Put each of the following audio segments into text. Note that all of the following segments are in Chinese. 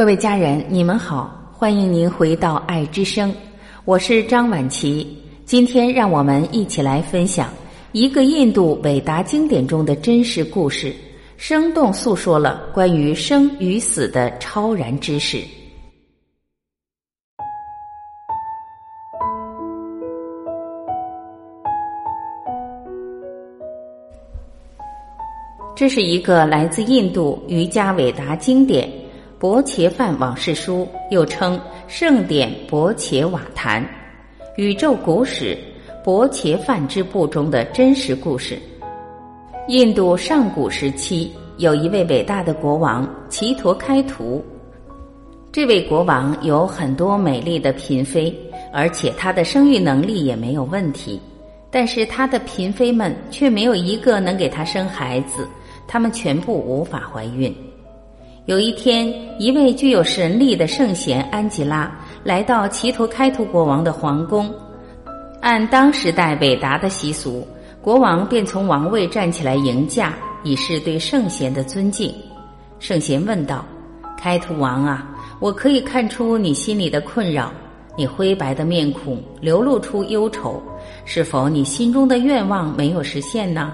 各位家人，你们好，欢迎您回到爱之声，我是张晚琪。今天让我们一起来分享一个印度伟达经典中的真实故事，生动诉说了关于生与死的超然知识。这是一个来自印度瑜伽伟达经典《薄伽梵往事书》，又称《圣典薄伽瓦坛》，宇宙古史《薄伽梵之部》中的真实故事。印度上古时期有一位伟大的国王奇陀开图，这位国王有很多美丽的嫔妃，而且他的生育能力也没有问题，但是他的嫔妃们却没有一个能给他生孩子。他们全部无法怀孕。有一天，一位具有神力的圣贤安吉拉来到奇图开图国王的皇宫。按当时代伟达的习俗，国王便从王位站起来迎驾，以示对圣贤的尊敬。圣贤问道：“开图王啊，我可以看出你心里的困扰。你灰白的面孔流露出忧愁，是否你心中的愿望没有实现呢？”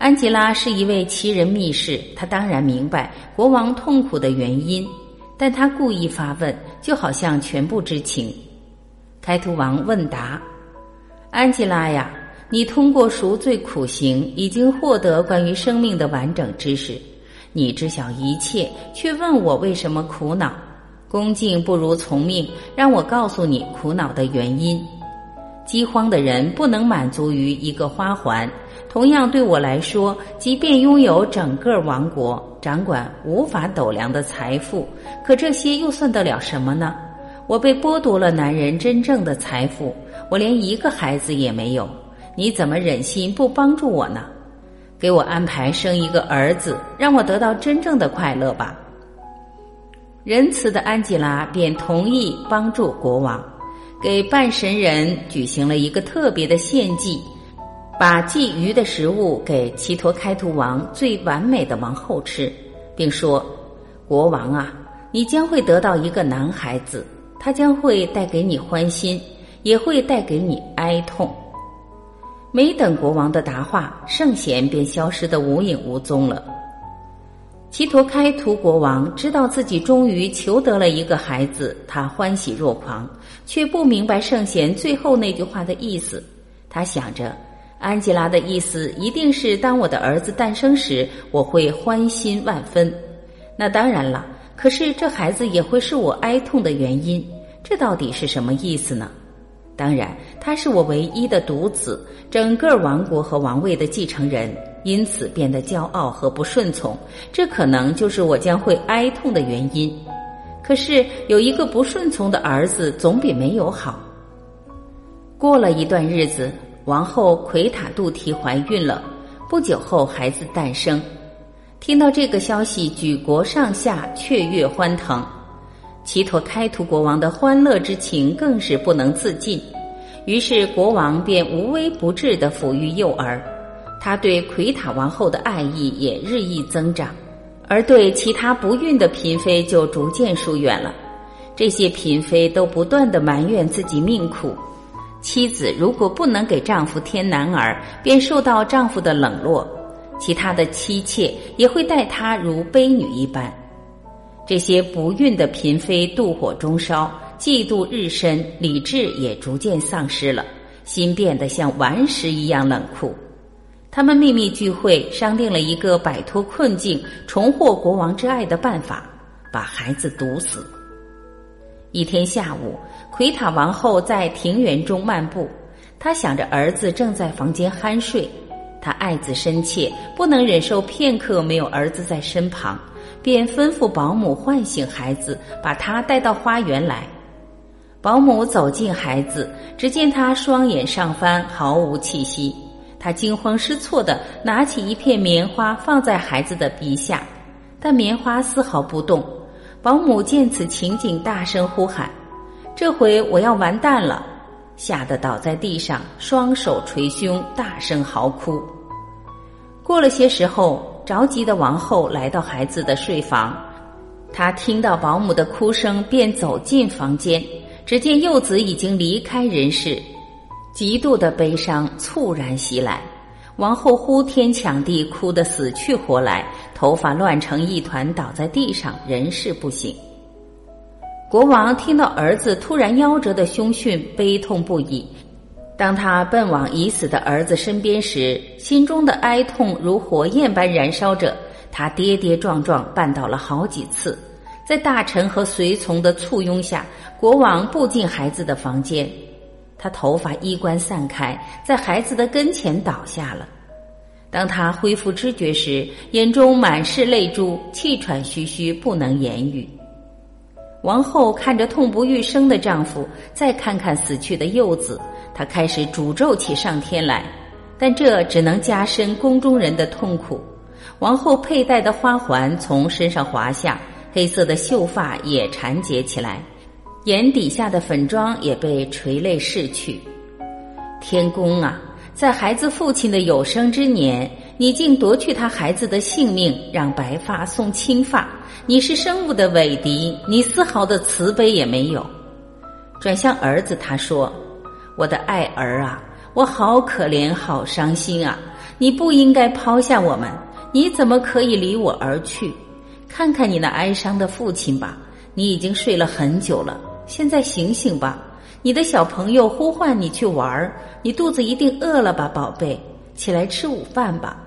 安吉拉是一位奇人秘士，他当然明白国王痛苦的原因，但他故意发问，就好像全部知情。开图王问答：安吉拉呀，你通过赎罪苦行，已经获得关于生命的完整知识，你知晓一切，却问我为什么苦恼？恭敬不如从命，让我告诉你苦恼的原因。饥荒的人不能满足于一个花环。同样对我来说，即便拥有整个王国，掌管无法斗量的财富，可这些又算得了什么呢？我被剥夺了男人真正的财富，我连一个孩子也没有。你怎么忍心不帮助我呢？给我安排生一个儿子，让我得到真正的快乐吧。仁慈的安吉拉便同意帮助国王，给半神人举行了一个特别的献祭。把祭鱼的食物给奇陀开图王最完美的王后吃，并说：“国王啊，你将会得到一个男孩子，他将会带给你欢心，也会带给你哀痛。”没等国王的答话，圣贤便消失得无影无踪了。奇陀开图国王知道自己终于求得了一个孩子，他欢喜若狂，却不明白圣贤最后那句话的意思。他想着。安吉拉的意思一定是，当我的儿子诞生时，我会欢欣万分。那当然了，可是这孩子也会是我哀痛的原因。这到底是什么意思呢？当然，他是我唯一的独子，整个王国和王位的继承人，因此变得骄傲和不顺从。这可能就是我将会哀痛的原因。可是有一个不顺从的儿子，总比没有好。过了一段日子。王后奎塔杜提怀孕了，不久后孩子诞生。听到这个消息，举国上下雀跃欢腾。奇陀开图国王的欢乐之情更是不能自禁，于是国王便无微不至的抚育幼儿。他对奎塔王后的爱意也日益增长，而对其他不孕的嫔妃就逐渐疏远了。这些嫔妃都不断的埋怨自己命苦。妻子如果不能给丈夫添男儿，便受到丈夫的冷落；其他的妻妾也会待她如卑女一般。这些不孕的嫔妃妒火中烧，嫉妒日深，理智也逐渐丧失了，心变得像顽石一样冷酷。他们秘密聚会，商定了一个摆脱困境、重获国王之爱的办法：把孩子毒死。一天下午。奎塔王后在庭园中漫步，她想着儿子正在房间酣睡，她爱子深切，不能忍受片刻没有儿子在身旁，便吩咐保姆唤醒孩子，把他带到花园来。保姆走近孩子，只见他双眼上翻，毫无气息。他惊慌失措地拿起一片棉花放在孩子的鼻下，但棉花丝毫不动。保姆见此情景，大声呼喊。这回我要完蛋了，吓得倒在地上，双手捶胸，大声嚎哭。过了些时候，着急的王后来到孩子的睡房，他听到保姆的哭声，便走进房间，只见幼子已经离开人世，极度的悲伤猝然袭来。王后呼天抢地，哭得死去活来，头发乱成一团，倒在地上，人事不省。国王听到儿子突然夭折的凶讯，悲痛不已。当他奔往已死的儿子身边时，心中的哀痛如火焰般燃烧着。他跌跌撞撞绊倒了好几次，在大臣和随从的簇拥下，国王步进孩子的房间。他头发衣冠散开，在孩子的跟前倒下了。当他恢复知觉时，眼中满是泪珠，气喘吁吁，不能言语。王后看着痛不欲生的丈夫，再看看死去的幼子，她开始诅咒起上天来，但这只能加深宫中人的痛苦。王后佩戴的花环从身上滑下，黑色的秀发也缠结起来。眼底下的粉妆也被垂泪拭去。天公啊，在孩子父亲的有生之年，你竟夺去他孩子的性命，让白发送青发。你是生物的伟敌，你丝毫的慈悲也没有。转向儿子，他说：“我的爱儿啊，我好可怜，好伤心啊！你不应该抛下我们，你怎么可以离我而去？看看你那哀伤的父亲吧，你已经睡了很久了。”现在醒醒吧，你的小朋友呼唤你去玩儿，你肚子一定饿了吧，宝贝，起来吃午饭吧，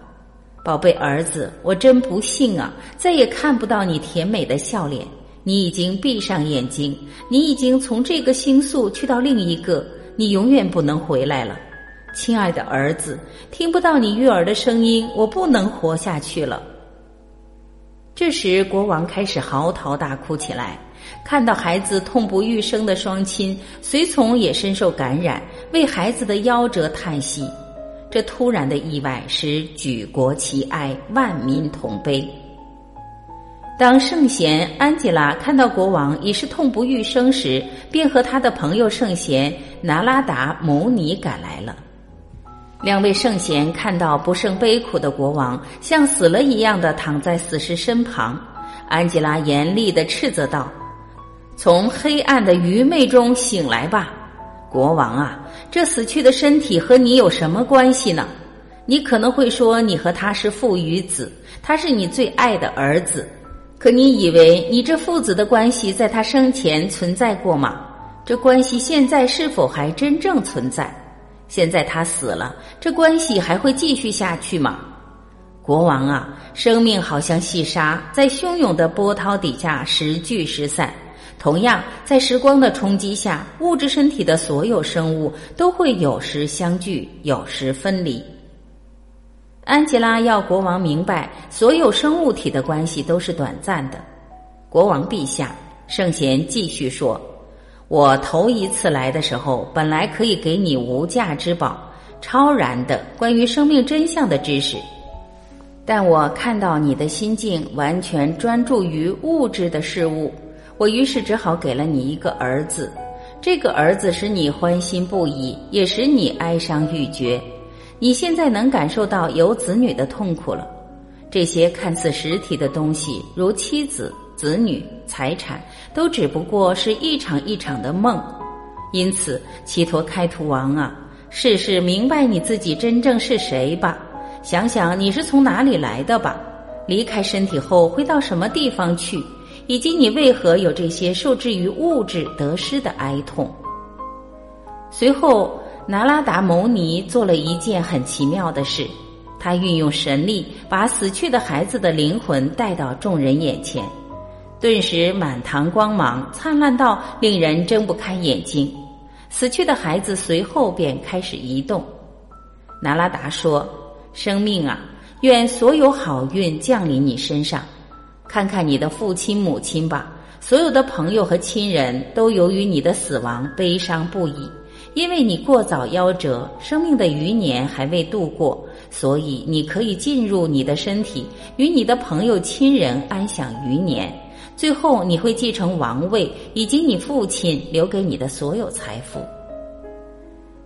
宝贝儿子，我真不幸啊，再也看不到你甜美的笑脸，你已经闭上眼睛，你已经从这个星宿去到另一个，你永远不能回来了，亲爱的儿子，听不到你悦耳的声音，我不能活下去了。这时，国王开始嚎啕大哭起来。看到孩子痛不欲生的双亲，随从也深受感染，为孩子的夭折叹息。这突然的意外使举国齐哀，万民同悲。当圣贤安吉拉看到国王已是痛不欲生时，便和他的朋友圣贤拿拉达牟尼赶来了。两位圣贤看到不胜悲苦的国王，像死了一样的躺在死尸身旁，安吉拉严厉的斥责道。从黑暗的愚昧中醒来吧，国王啊！这死去的身体和你有什么关系呢？你可能会说，你和他是父与子，他是你最爱的儿子。可你以为你这父子的关系在他生前存在过吗？这关系现在是否还真正存在？现在他死了，这关系还会继续下去吗？国王啊，生命好像细沙，在汹涌的波涛底下时聚时散。同样，在时光的冲击下，物质身体的所有生物都会有时相聚，有时分离。安吉拉要国王明白，所有生物体的关系都是短暂的。国王陛下，圣贤继续说：“我头一次来的时候，本来可以给你无价之宝，超然的关于生命真相的知识，但我看到你的心境完全专注于物质的事物。”我于是只好给了你一个儿子，这个儿子使你欢欣不已，也使你哀伤欲绝。你现在能感受到有子女的痛苦了。这些看似实体的东西，如妻子、子女、财产，都只不过是一场一场的梦。因此，祈陀开图王啊，试试明白你自己真正是谁吧。想想你是从哪里来的吧。离开身体后会到什么地方去？以及你为何有这些受制于物质得失的哀痛？随后，拿拉达牟尼做了一件很奇妙的事，他运用神力，把死去的孩子的灵魂带到众人眼前，顿时满堂光芒灿烂到令人睁不开眼睛。死去的孩子随后便开始移动。拿拉达说：“生命啊，愿所有好运降临你身上。”看看你的父亲母亲吧，所有的朋友和亲人都由于你的死亡悲伤不已，因为你过早夭折，生命的余年还未度过，所以你可以进入你的身体，与你的朋友亲人安享余年。最后你会继承王位以及你父亲留给你的所有财富。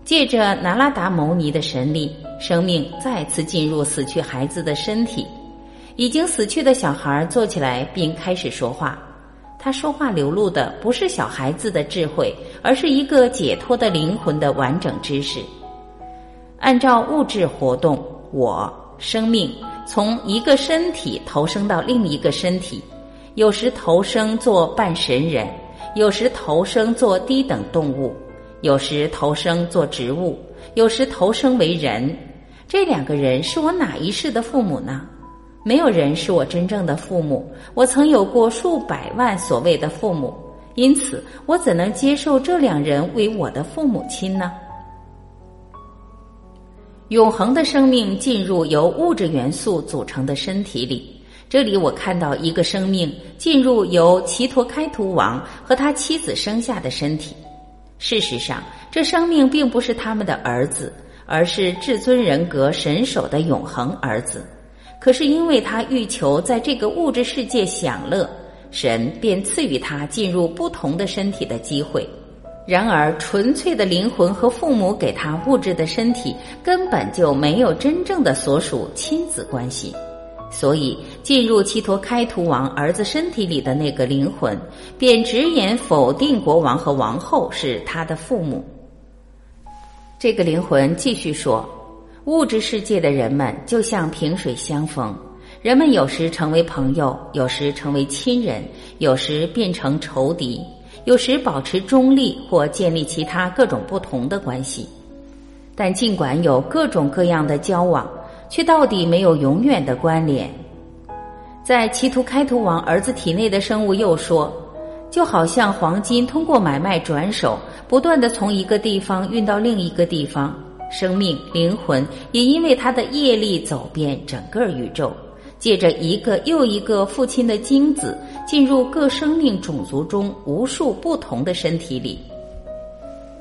借着拿拉达牟尼的神力，生命再次进入死去孩子的身体。已经死去的小孩坐起来，并开始说话。他说话流露的不是小孩子的智慧，而是一个解脱的灵魂的完整知识。按照物质活动，我生命从一个身体投生到另一个身体，有时投生做半神人，有时投生做低等动物，有时投生做植物，有时投生为人。这两个人是我哪一世的父母呢？没有人是我真正的父母。我曾有过数百万所谓的父母，因此我怎能接受这两人为我的父母亲呢？永恒的生命进入由物质元素组成的身体里。这里我看到一个生命进入由奇陀开图王和他妻子生下的身体。事实上，这生命并不是他们的儿子，而是至尊人格神手的永恒儿子。可是，因为他欲求在这个物质世界享乐，神便赐予他进入不同的身体的机会。然而，纯粹的灵魂和父母给他物质的身体根本就没有真正的所属亲子关系，所以进入七陀开图王儿子身体里的那个灵魂，便直言否定国王和王后是他的父母。这个灵魂继续说。物质世界的人们就像萍水相逢，人们有时成为朋友，有时成为亲人，有时变成仇敌，有时保持中立或建立其他各种不同的关系。但尽管有各种各样的交往，却到底没有永远的关联。在奇图开图王儿子体内的生物又说，就好像黄金通过买卖转手，不断的从一个地方运到另一个地方。生命灵魂也因为他的业力走遍整个宇宙，借着一个又一个父亲的精子，进入各生命种族中无数不同的身体里。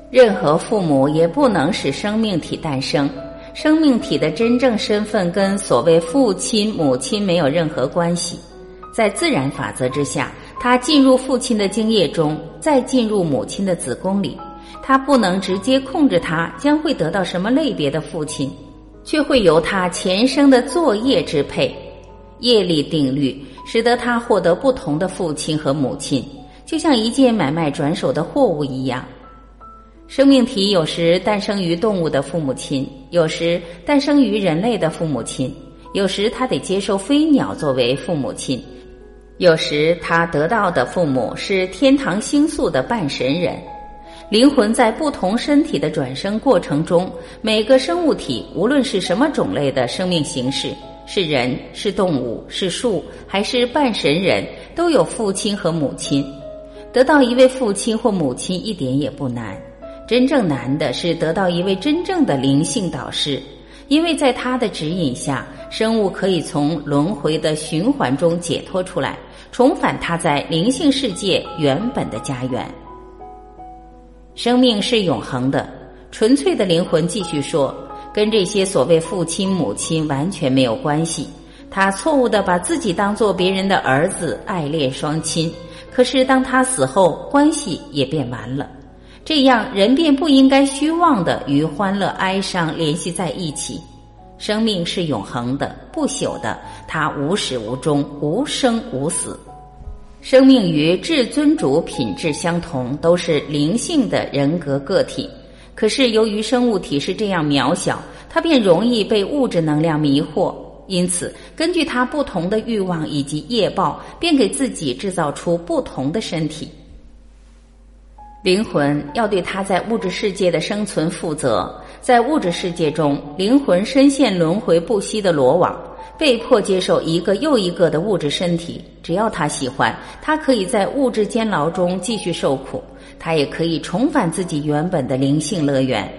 任何父母也不能使生命体诞生，生命体的真正身份跟所谓父亲母亲没有任何关系。在自然法则之下，他进入父亲的精液中，再进入母亲的子宫里。他不能直接控制他将会得到什么类别的父亲，却会由他前生的作业支配。业力定律使得他获得不同的父亲和母亲，就像一件买卖转手的货物一样。生命体有时诞生于动物的父母亲，有时诞生于人类的父母亲，有时他得接受飞鸟作为父母亲，有时他得到的父母是天堂星宿的半神人。灵魂在不同身体的转生过程中，每个生物体无论是什么种类的生命形式，是人是动物是树还是半神人，都有父亲和母亲。得到一位父亲或母亲一点也不难，真正难的是得到一位真正的灵性导师，因为在他的指引下，生物可以从轮回的循环中解脱出来，重返他在灵性世界原本的家园。生命是永恒的，纯粹的灵魂继续说，跟这些所谓父亲母亲完全没有关系。他错误的把自己当做别人的儿子，爱恋双亲。可是当他死后，关系也变完了。这样人便不应该虚妄的与欢乐哀伤联系在一起。生命是永恒的、不朽的，它无始无终，无生无死。生命与至尊主品质相同，都是灵性的人格个体。可是由于生物体是这样渺小，它便容易被物质能量迷惑。因此，根据它不同的欲望以及业报，便给自己制造出不同的身体。灵魂要对它在物质世界的生存负责。在物质世界中，灵魂深陷轮回不息的罗网。被迫接受一个又一个的物质身体，只要他喜欢，他可以在物质监牢中继续受苦，他也可以重返自己原本的灵性乐园。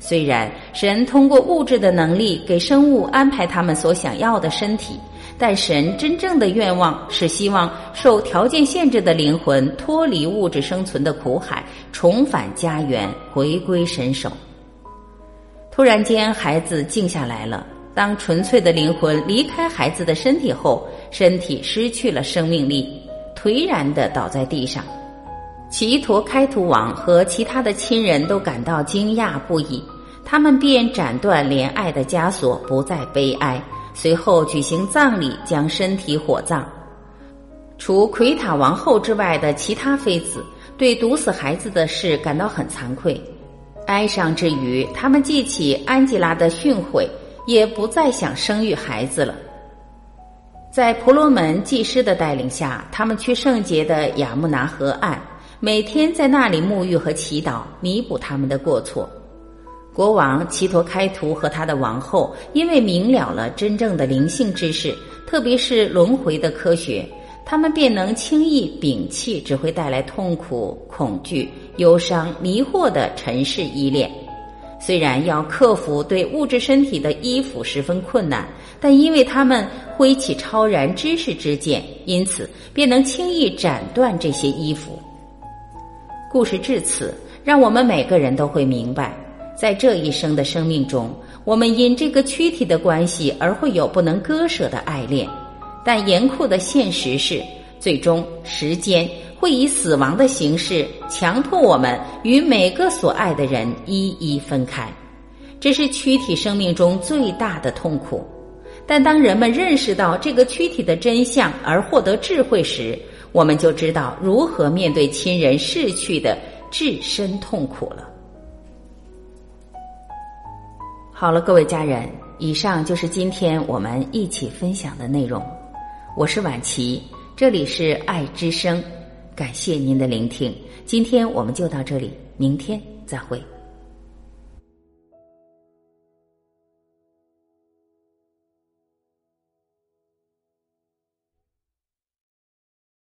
虽然神通过物质的能力给生物安排他们所想要的身体，但神真正的愿望是希望受条件限制的灵魂脱离物质生存的苦海，重返家园，回归神手。突然间，孩子静下来了。当纯粹的灵魂离开孩子的身体后，身体失去了生命力，颓然的倒在地上。奇陀开图王和其他的亲人都感到惊讶不已，他们便斩断怜爱的枷锁，不再悲哀。随后举行葬礼，将身体火葬。除奎塔王后之外的其他妃子对毒死孩子的事感到很惭愧，哀伤之余，他们记起安吉拉的训诲，也不再想生育孩子了。在婆罗门祭师的带领下，他们去圣洁的雅木拿河岸，每天在那里沐浴和祈祷，弥补他们的过错。国王齐陀开图和他的王后，因为明了了真正的灵性知识，特别是轮回的科学，他们便能轻易摒弃只会带来痛苦、恐惧、忧伤、迷惑的尘世依恋。虽然要克服对物质身体的依附十分困难，但因为他们挥起超然知识之剑，因此便能轻易斩断这些衣服。故事至此，让我们每个人都会明白。在这一生的生命中，我们因这个躯体的关系而会有不能割舍的爱恋，但严酷的现实是，最终时间会以死亡的形式强迫我们与每个所爱的人一一分开，这是躯体生命中最大的痛苦。但当人们认识到这个躯体的真相而获得智慧时，我们就知道如何面对亲人逝去的至深痛苦了。好了，各位家人，以上就是今天我们一起分享的内容。我是婉琪，这里是爱之声，感谢您的聆听。今天我们就到这里，明天再会。